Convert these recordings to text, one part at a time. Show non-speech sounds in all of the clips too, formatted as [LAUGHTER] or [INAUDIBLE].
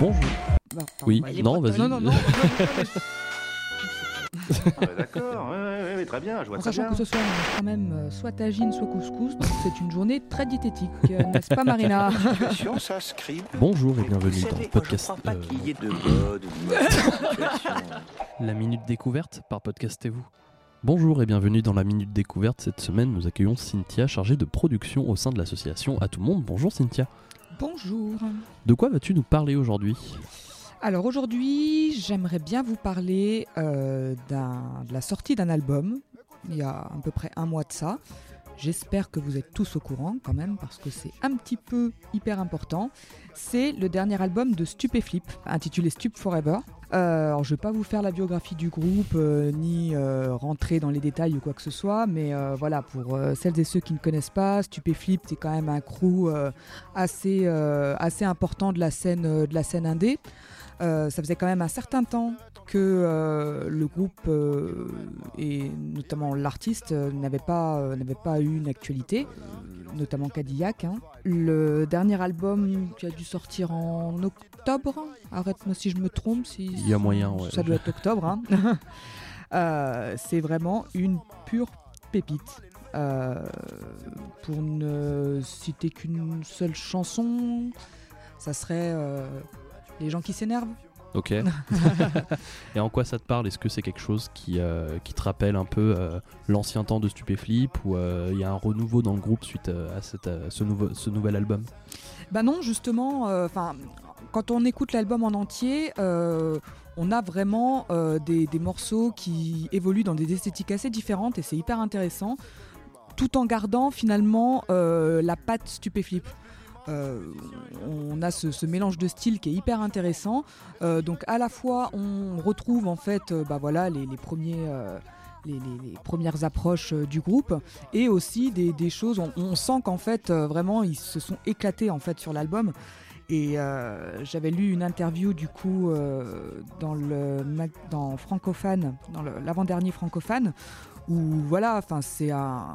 Bonjour. Bah, Oui, bah, non, vas-y. Non, non, non. Ah ouais, D'accord, ouais, ouais, ouais, très bien, je vois En très sachant bien. que ce soir, on mange quand même euh, soit tagine, soit couscous, donc c'est une journée très diététique, euh, n'est-ce pas Marina [LAUGHS] Situation s'inscrit. Bonjour et bienvenue dans le podcast Je crois pas euh, qu'il y ait de mode ou de mauvaise situation. La Minute Découverte par Podcastez-vous. Bonjour et bienvenue dans la Minute Découverte. Cette semaine, nous accueillons Cynthia, chargée de production au sein de l'association À Tout Monde. Bonjour Cynthia. Bonjour. De quoi vas-tu nous parler aujourd'hui? Alors aujourd'hui, j'aimerais bien vous parler euh, de la sortie d'un album, il y a à peu près un mois de ça. J'espère que vous êtes tous au courant quand même, parce que c'est un petit peu hyper important. C'est le dernier album de Stupéflip, intitulé Stup Forever. Euh, alors je ne vais pas vous faire la biographie du groupe, euh, ni euh, rentrer dans les détails ou quoi que ce soit, mais voilà, pour celles et ceux qui ne connaissent pas, Stupéflip, c'est quand même un crew assez, assez important de la scène, de la scène indé. Euh, ça faisait quand même un certain temps que euh, le groupe euh, et notamment l'artiste n'avait pas, n'avait pas eu une actualité, notamment Cadillac. hein. Le dernier album qui a dû sortir en octobre, arrête-moi si je me trompe, si Il y a moyen, ouais. ça doit être octobre. hein. [LAUGHS] Euh, c'est vraiment une pure pépite. Euh, pour ne citer qu'une seule chanson, ça serait euh, Les gens qui s'énervent. Ok. [LAUGHS] et en quoi ça te parle? Est-ce que c'est quelque chose qui, euh, qui te rappelle un peu euh, l'ancien temps de Stupéflip ou euh, il y a un renouveau dans le groupe suite à cette, ce, nouveau, ce nouvel album? Bah non, justement, enfin, quand on écoute l'album en entier, euh, on a vraiment euh, des, des morceaux qui évoluent dans des esthétiques assez différentes et c'est hyper intéressant, tout en gardant finalement euh, la patte stupéflip. Euh, on a ce, mélange de styles qui est hyper intéressant. Euh, donc à la fois on retrouve en fait euh, bah voilà, les, premiers, les, premières approches du groupe et aussi des, choses, on, on sent qu'en fait vraiment ils se sont éclatés en fait sur l'album. Et euh, j'avais lu une interview du coup euh, dans le dans Francophane, dans l'avant-dernier Francophane, où voilà, enfin c'est un,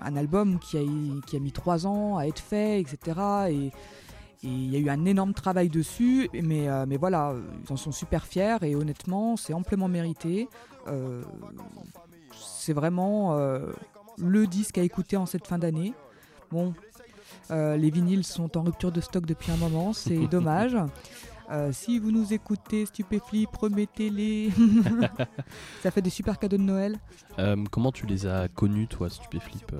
album qui a, qui a mis trois ans à être fait, etc. Et il y a eu un énorme travail dessus, mais, euh, mais voilà, ils en sont super fiers et honnêtement, c'est amplement mérité. C'est vraiment le disque à écouter en cette fin d'année. Bon, euh, les vinyles sont en rupture de stock depuis un moment, c'est [LAUGHS] dommage. Euh, si vous nous écoutez, Stupéflip, remettez-les. [LAUGHS] Ça fait des super cadeaux de Noël. Euh, Comment tu les as connus, toi, Stupéflip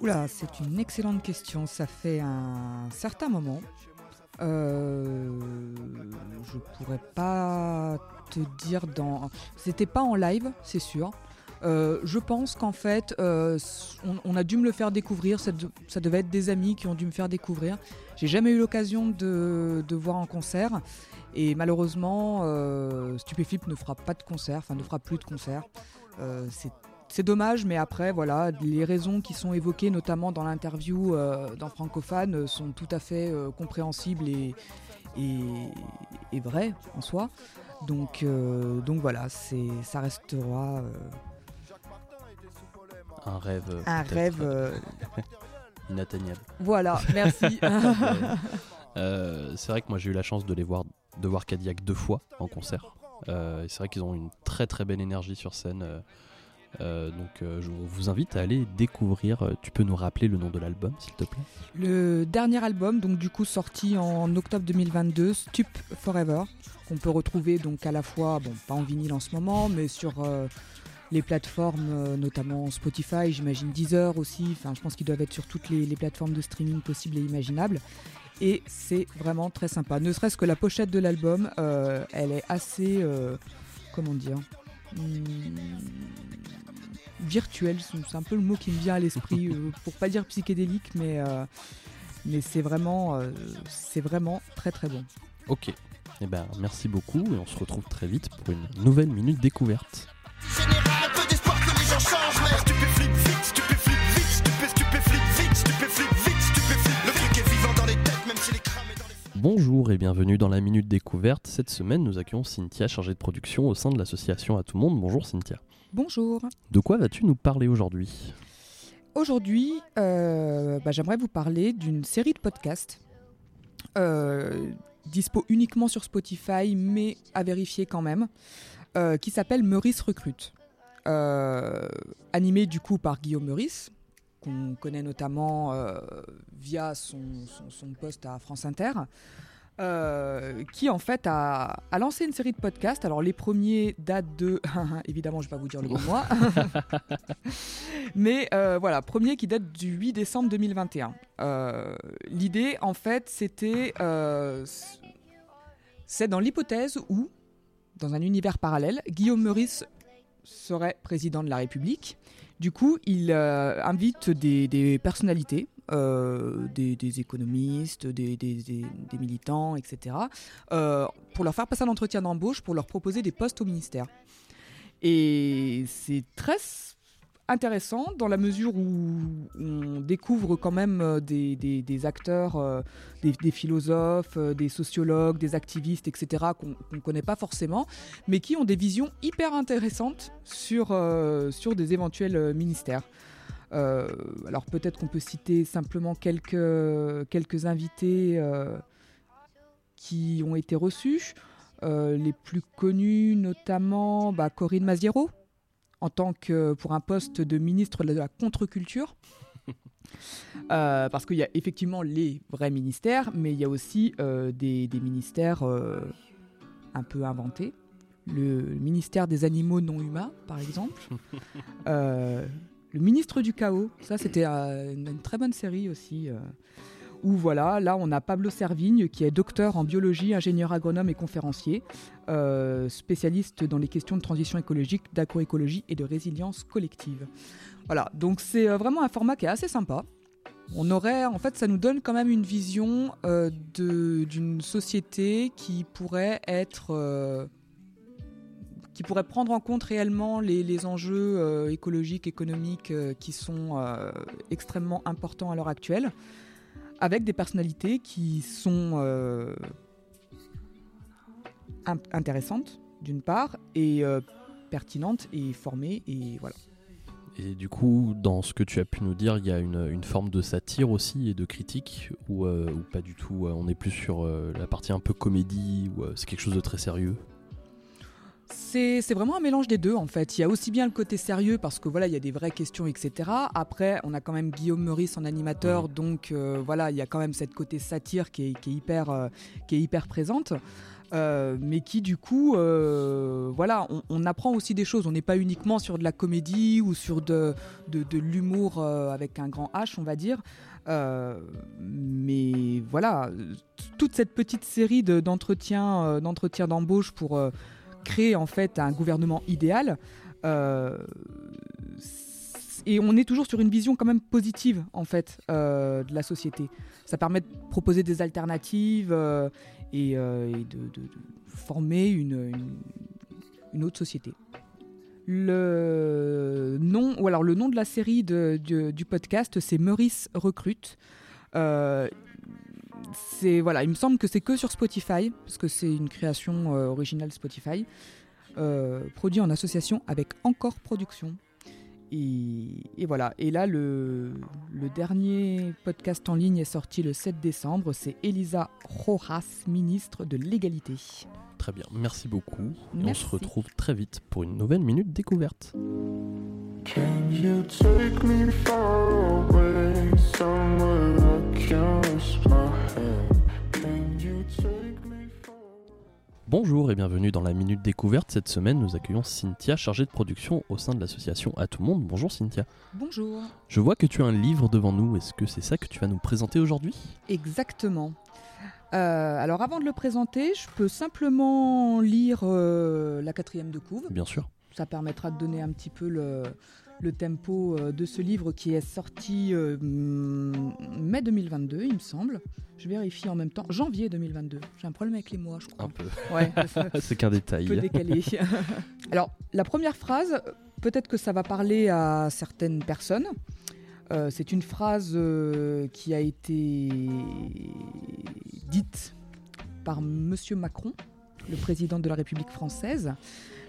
Oula, c'est une excellente question. Ça fait un certain moment. Euh, je pourrais pas te dire dans. C'était pas en live, c'est sûr. Euh, je pense qu'en fait, euh, on, a dû me le faire découvrir. Ça, de- ça devait être des amis qui ont dû me faire découvrir. J'ai jamais eu l'occasion de, voir en concert. Et malheureusement, euh, Stupéflip ne fera pas de concert, enfin ne fera plus de concert. Euh, c'est dommage, mais après, voilà, les raisons qui sont évoquées, notamment dans l'interview dans Francophane, sont tout à fait compréhensibles et, et, vraies en soi. Donc, donc voilà, ça restera Un rêve. euh, un peut-être, rêve. [LAUGHS] inatteignable. voilà, [LAUGHS] merci. [LAUGHS] Euh, c'est vrai que moi j'ai eu la chance de les voir, de voir Cadillac deux fois en concert. Euh, c'est vrai qu'ils ont une très très belle énergie sur scène. euh, donc je- on vous invite à aller découvrir. Tu peux nous rappeler le nom de l'album, s'il te plaît? Le dernier album, donc du coup sorti en octobre 2022, Stup Forever, qu'on peut retrouver donc à la fois, bon pas en vinyle en ce moment, mais sur les plateformes, euh, notamment Spotify, j'imagine Deezer aussi. Enfin, je pense qu'ils doivent être sur toutes les, les plateformes de streaming possibles et imaginables. Et c'est vraiment très sympa. Ne serait-ce que la pochette de l'album, euh, elle est assez, euh, comment dire, hmm, virtuelle. C'est un peu le mot qui me vient à l'esprit, [LAUGHS] euh, pour pas dire psychédélique, mais mais c'est vraiment, c'est vraiment très très bon. Ok. Eh ben, merci beaucoup et on se retrouve très vite pour une nouvelle minute découverte. Général, peu d'espoir que les gens changent, mais stupéflip vite, stupéflip vite, stupé, stupéflip vite, stupéflip vite, stupéflip. Le truc est vivant dans les têtes, même s'il est cramé dans les. Bonjour et bienvenue dans la Minute Découverte. Cette semaine, nous accueillons Cynthia, chargée de production au sein de l'association À Tout Monde. Bonjour Cynthia. Bonjour. De quoi vas-tu nous parler aujourd'hui? Aujourd'hui, euh, bah, j'aimerais vous parler d'une série de podcasts. Euh, dispo uniquement sur Spotify, mais à vérifier quand même, euh, qui s'appelle Meurice Recrute. Euh, animé du coup par Guillaume Meurice, qu'on connaît notamment euh, via son, son- son poste à France Inter. qui en fait a, a lancé une série de podcasts. Alors les premiers datent de, [LAUGHS] évidemment je vais pas vous dire le bon mois, [LAUGHS] mais voilà, premier qui date du 8 décembre 2021. Euh, L'idée en fait c'était, c'est dans l'hypothèse où, dans un univers parallèle, Guillaume Meurice serait président de la République. Du coup, il euh, invite des, personnalités, euh, des, économistes, des, militants, etc., euh, pour leur faire passer un entretien d'embauche, pour leur proposer des postes au ministère. Et c'est très intéressant dans la mesure où on découvre quand même euh, des, des- acteurs, euh, des, philosophes, euh, des sociologues, des activistes, etc., qu'on ne connaît pas forcément, mais qui ont des visions hyper intéressantes sur, sur des éventuels ministères. Alors peut-être qu'on peut citer simplement quelques, quelques invités qui ont été reçus. Les plus connus notamment bah, Corinne Maziero, en tant que pour un poste de ministre de la contre-culture. [LAUGHS] Euh, parce qu'il y a effectivement les vrais ministères, mais il y a aussi euh, des, des ministères euh, un peu inventés. Le ministère des animaux non humains, par exemple. [LAUGHS] Le ministre du chaos, ça c'était une, une très bonne série aussi. Voilà, là on a Pablo Servigne qui est docteur en biologie, ingénieur agronome et conférencier, euh, spécialiste dans les questions de transition écologique, d'agroécologie et de résilience collective. Voilà, donc c'est euh, vraiment un format qui est assez sympa. On aurait, en fait, ça nous donne quand même une vision euh, d'une société qui pourrait être, qui pourrait prendre en compte réellement les, enjeux écologiques, économiques qui sont extrêmement importants à l'heure actuelle, avec des personnalités qui sont euh, in- intéressantes d'une part et euh, pertinentes et formées et voilà. Et du coup, dans ce que tu as pu nous dire, il y a une, forme de satire aussi et de critique, ou, euh, pas du tout On est plus sur la partie un peu comédie, ou c'est quelque chose de très sérieux? C'est vraiment un mélange des deux en fait. Il y a aussi bien le côté sérieux parce que voilà, il y a des vraies questions, etc. Après, on a quand même Guillaume Meurice en animateur, donc euh, voilà, il y a quand même cette côté satire qui est, qui est hyper, euh, qui est hyper présente. Euh, mais qui du coup, euh, voilà, on, on apprend aussi des choses. On n'est pas uniquement sur de la comédie ou sur de, de, de l'humour euh, avec un grand H, on va dire. Mais voilà, toute cette petite série de- d'entretiens, d'entretiens d'embauche pour créer en fait un gouvernement idéal. euh, et on est toujours sur une vision quand même positive en fait euh, de la société. Ça permet de proposer des alternatives euh, et, de, former une, une- autre société. Le nom, ou alors le nom de la série de- du, podcast, c'est Meurice Recrute. C'est voilà, il me semble que c'est que sur Spotify parce que c'est une création euh, originale Spotify, euh, produit en association avec Encore Production. Et, et voilà. Et là, le, le dernier podcast en ligne est sorti le 7 décembre. C'est Elisa Rojas, ministre de l'égalité. Très bien, merci beaucoup. Et on se retrouve très vite pour une nouvelle minute découverte. Can you take me far away somewhere? Bonjour et bienvenue dans la Minute Découverte. Cette semaine, nous accueillons Cynthia, chargée de production au sein de l'association À Tout Monde. Bonjour Cynthia. Bonjour. Je vois que tu as un livre devant nous. Est-ce que c'est ça que tu vas nous présenter aujourd'hui? Exactement. Euh, alors avant de le présenter, je peux simplement lire euh, la quatrième de couve. Bien sûr. Ça permettra de donner un petit peu le, le tempo euh, de ce livre qui est sorti euh, mai 2022, il me semble. Je vérifie en même temps. Janvier 2022. J'ai un problème avec les mois, je crois. Un peu. Ouais, [LAUGHS] c'est qu'un détail. peu décalé. [LAUGHS] Alors, la première phrase, peut-être que ça va parler à certaines personnes. Euh, c'est une phrase euh, qui a été dite par Monsieur Macron, le président de la République française,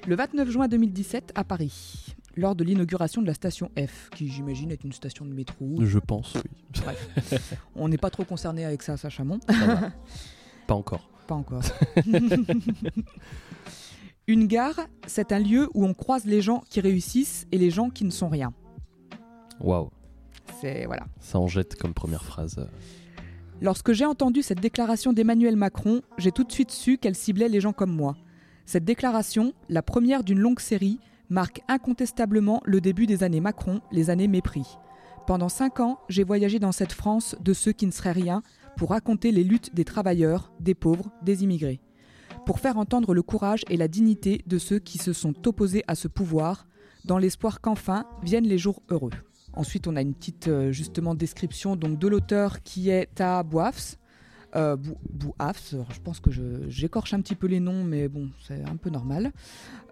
le 29 juin 2017 à Paris, lors de l'inauguration de la station F, qui j'imagine est une station de métro. Je pense, oui. [LAUGHS] On n'est pas trop concerné avec ça à Saint-Chamond. Ça va. Pas encore. Pas encore. [LAUGHS] Une gare, c'est un lieu où on croise les gens qui réussissent et les gens qui ne sont rien. Waouh, C'est voilà. ça en jette comme première phrase. Lorsque j'ai entendu cette déclaration d'Emmanuel Macron, j'ai tout de suite su qu'elle ciblait les gens comme moi. Cette déclaration, la première d'une longue série, marque incontestablement le début des années Macron, les années mépris. Pendant cinq ans, j'ai voyagé dans cette France de ceux qui ne seraient rien pour raconter les luttes des travailleurs, des pauvres, des immigrés. Pour faire entendre le courage et la dignité de ceux qui se sont opposés à ce pouvoir, dans l'espoir qu'enfin viennent les jours heureux. Ensuite, on a une petite euh, justement description donc de l'auteur qui est Ta Bouafs. Euh, Bou- Bouafs, alors je pense que j'écorche un petit peu les noms, mais bon, c'est un peu normal.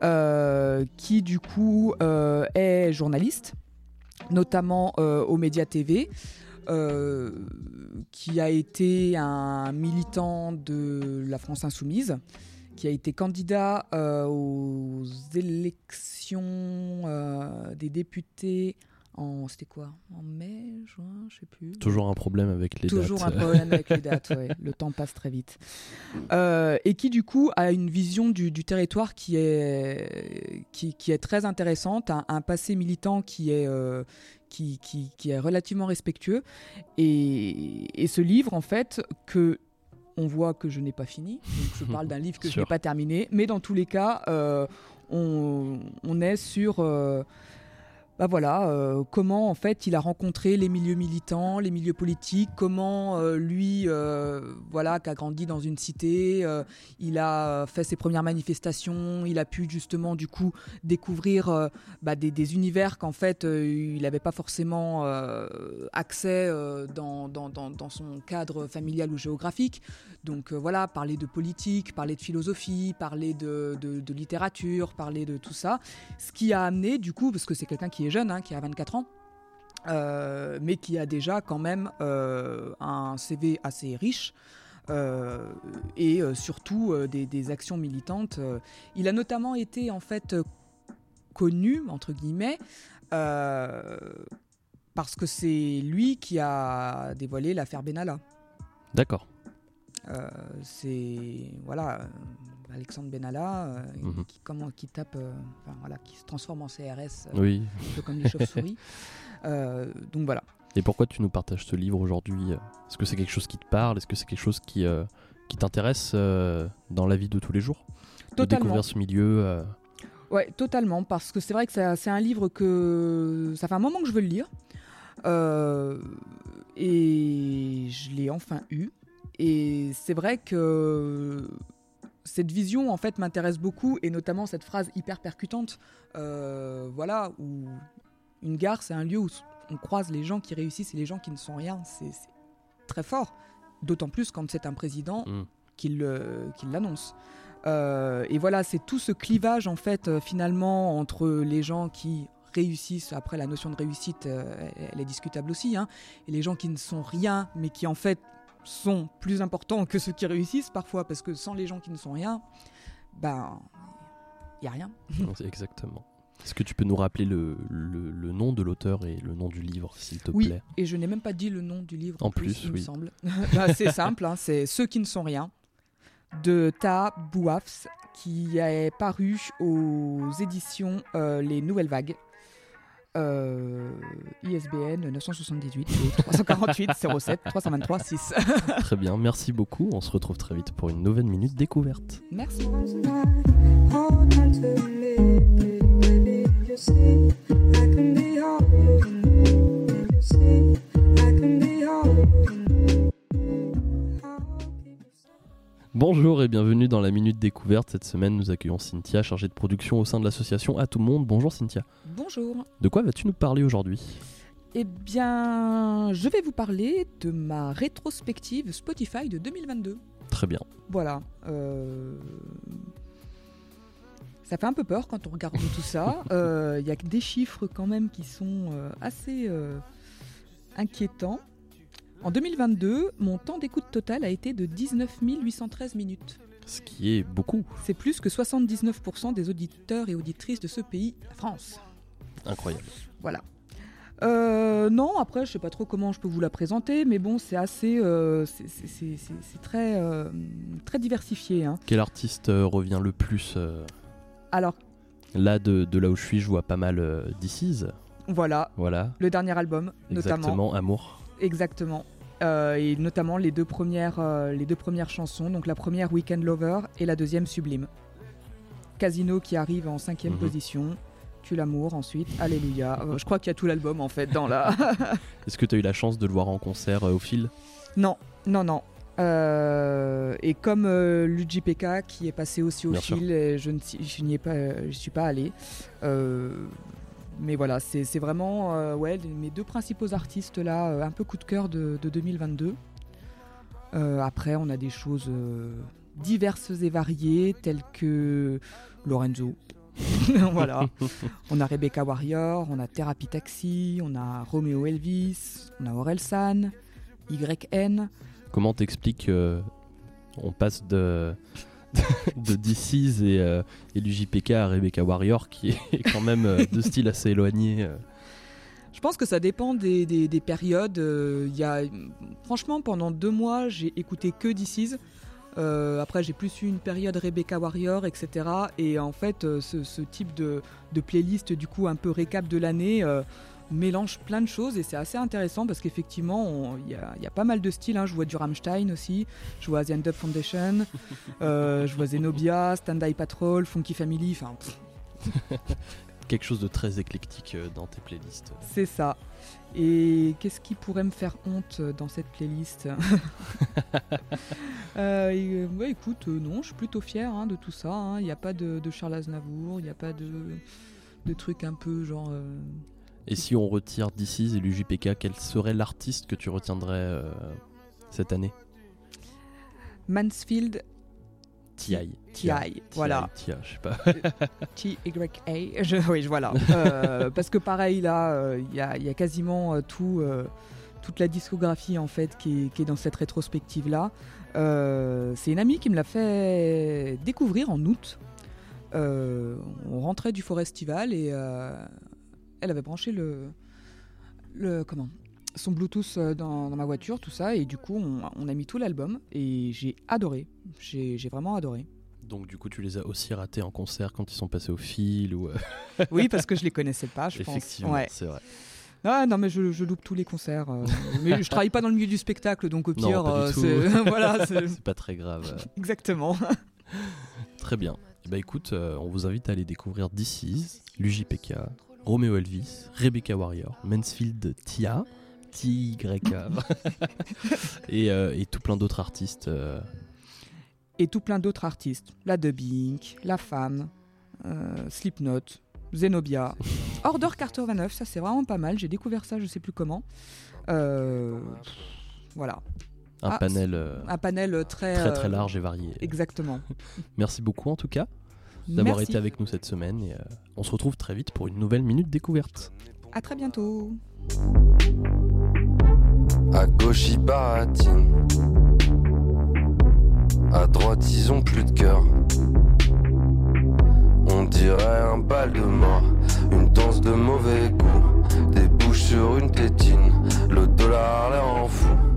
Euh, qui du coup euh, est journaliste, notamment euh, aux médias TV, qui a été un militant de la France insoumise, qui a été candidat aux élections des députés en c'était quoi? En mai juin je sais plus Toujours un problème avec les Toujours dates. un problème avec les dates, [LAUGHS] ouais. le temps passe très vite. Euh, et qui du coup a une vision du, du territoire qui est, qui, qui est très intéressante, un, un passé militant qui est, euh, qui, qui, qui est relativement respectueux. Et, et ce livre, en fait, que on voit que je n'ai pas fini, donc je parle d'un livre que je [LAUGHS] n'ai pas terminé, mais dans tous les cas, euh, on, on est sur... bah voilà, euh, comment en fait il a rencontré les milieux militants, les milieux politiques, comment euh, lui, euh, voilà, qui a grandi dans une cité, il a fait ses premières manifestations, il a pu justement du coup découvrir bah, des, univers qu'en fait il n'avait pas forcément accès dans, dans, dans- dans son cadre familial ou géographique. Donc voilà, parler de politique, parler de philosophie, parler de, de- de littérature, parler de tout ça. Ce qui a amené, du coup, parce que c'est quelqu'un qui est jeune, hein, qui a 24 ans, euh, mais qui a déjà quand même euh, un CV assez riche. euh, et surtout des, des actions militantes. Il a notamment été en fait connu entre guillemets parce que c'est lui qui a dévoilé l'affaire Benalla. D'accord. C'est voilà Alexandre Benalla euh, Mhm. qui, comment, qui tape, euh, enfin, voilà, qui se transforme en CRS, euh, Oui. un peu comme les chauves-souris. [LAUGHS] Donc voilà. Et pourquoi tu nous partages ce livre aujourd'hui Est-ce que c'est quelque chose qui te parle? Est-ce que c'est quelque chose qui, euh, qui t'intéresse euh, dans la vie de tous les jours? De Totalement. découvrir ce milieu euh, Ouais, totalement, parce que c'est vrai que c'est un livre que ça fait un moment que je veux le lire. Et je l'ai enfin eu. Et c'est vrai que cette vision, en fait, m'intéresse beaucoup, et notamment cette phrase hyper percutante, euh, voilà, où une gare, c'est un lieu où on croise les gens qui réussissent et les gens qui ne sont rien. C'est très fort, d'autant plus quand c'est un président Mm. qui qui l'annonce. Euh, et voilà, c'est tout ce clivage en fait euh, finalement entre les gens qui réussissent. Après, la notion de réussite, euh, elle- elle est discutable aussi. hein, et les gens qui ne sont rien, mais qui en fait sont plus importants que ceux qui réussissent parfois, parce que sans les gens qui ne sont rien, ben, il y a rien. [LAUGHS] Exactement. Est-ce que tu peux nous rappeler le, le- le nom de l'auteur et le nom du livre, s'il te Oui, plaît? et je n'ai même pas dit le nom du livre. En plus, il me oui. semble. [LAUGHS] Bah, c'est simple, hein, c'est Ceux qui ne sont rien de Ta Bouafs qui est paru aux éditions euh, Les Nouvelles Vagues. Euh, ISBN 978 348 07 323 6. Très bien, merci beaucoup. On se retrouve très vite pour une nouvelle minute découverte. Merci. Bonjour et bienvenue dans la minute découverte. Cette semaine, nous accueillons Cynthia, chargée de production au sein de l'association À tout monde. Bonjour Cynthia. Bonjour. De quoi vas-tu nous parler aujourd'hui? Eh bien, je vais vous parler de ma rétrospective Spotify de 2022. Très bien. Voilà. euh, Ça fait un peu peur quand on regarde tout ça. [LAUGHS] Euh, Il y a des chiffres quand même qui sont euh, assez euh, inquiétants. En 2022, mon temps d'écoute total a été de 19 813 minutes. Ce qui est beaucoup. C'est plus que 79% des auditeurs et auditrices de ce pays, la France. Incroyable. Voilà. Euh, non, après, je sais pas trop comment je peux vous la présenter, mais bon, c'est assez, euh, c'est- très, euh, très diversifié. hein. Quel artiste revient le plus Alors, Là, de, de là où je suis, je vois pas mal DC's. voilà, Voilà, le dernier album, notamment. exactement, Amour. Exactement. Euh, et notamment les deux, premières, euh, les deux premières chansons, donc la première Weekend Lover et la deuxième Sublime. Casino qui arrive en cinquième Mhm. position, Tue l'amour ensuite, Alléluia. Euh, je crois qu'il y a tout l'album en fait dans la... [LAUGHS] Est-ce que tu as eu la chance de le voir en concert au fil? Non, non, non. Et comme euh, l'UJPK qui est passé aussi au Bien fil, et je n'y ai pas, je suis pas allé. Mais voilà, c'est vraiment euh, ouais, mes deux principaux artistes là, euh, un peu coup de cœur de, de 2022. Euh, après, on a des choses diverses et variées, telles que Lorenzo. [LAUGHS] voilà. [LAUGHS] On a Rebecca Warrior, on a Therapy Taxi, on a Romeo Elvis, on a Orelsan, YN. Comment t'expliques on passe de de DC's et, euh, et du JPK à Rebecca Warrior qui est [LAUGHS] quand même euh, deux styles assez éloignés euh. Je pense que ça dépend des, des- des périodes. Franchement, pendant deux mois, j'ai écouté que DC's. Après, j'ai plus eu une période Rebecca Warrior, etc. Et en fait, ce, type de, de playlist, du coup, un peu récap de l'année, mélange plein de choses et c'est assez intéressant parce qu'effectivement, il y, a- il y a pas mal de styles. hein. Je vois du Rammstein aussi, je vois The End Up Foundation, [LAUGHS] euh, je vois Zenobia, Stand-By Patrol, Funky Family, enfin, [LAUGHS] quelque chose de très éclectique euh, dans tes playlists. C'est ça. Et qu'est-ce qui pourrait me faire honte dans cette playlist [LAUGHS] Euh, et, euh, ouais, écoute, euh, non, je suis plutôt fier hein, de tout ça. hein. Il n'y a pas de, de Charles Aznavour, il n'y a pas de, de trucs un peu genre. euh, Et si on retire DC's et l'UJPK, quel serait l'artiste que tu retiendrais euh, cette année? Mansfield T.I. T.I., voilà. T.I., je sais pas. [LAUGHS] T-Y-A. Je, oui, je- voilà. [LAUGHS] Euh, parce que pareil, là, euh, il y, a, y a quasiment euh, tout, toute la discographie en fait qui est, qui est dans cette rétrospective-là. Euh, c'est une amie qui me l'a fait découvrir en août. Euh, on rentrait du Forestival et euh, elle avait branché le, le comment son Bluetooth euh, dans, dans ma voiture, tout ça, et du coup on, on a mis tout l'album et j'ai adoré. J'ai vraiment adoré. Donc du coup, tu les as aussi ratés en concert quand ils sont passés au fil ou euh, Oui, parce que je les connaissais pas, je [LAUGHS] pense. effectivement, Ouais. c'est vrai. Ah non mais je, je loupe tous les concerts. euh, mais je travaille pas dans le milieu du spectacle donc au pire euh, c'est [LAUGHS] voilà [LAUGHS] pas très grave. exactement. Très bien. Eh ben écoute, on vous invite à aller découvrir DC's, l'UJPK, Romeo Elvis, Rebecca Warrior, Mansfield Tia, TYK [LAUGHS] et, euh, et tout plein d'autres artistes. euh, Et tout plein d'autres artistes, la Dubbing, la Femme, euh, Slipknot, Zenobia, [LAUGHS] Order Carter 29, ça c'est vraiment pas mal. J'ai découvert ça, je sais plus comment. Euh, voilà, un Ah, panel euh, un panel très très très euh, large et varié. Exactement. [LAUGHS] Merci beaucoup en tout cas d'avoir été avec nous cette semaine. Et, euh, on se retrouve très vite pour une nouvelle minute découverte. À très bientôt. À gauche, ils baratinent. À droite, ils ont plus de cœur. On dirait un bal de mort, une danse de mauvais goût. Des bouches sur une tétine, le dollar l'air en fou.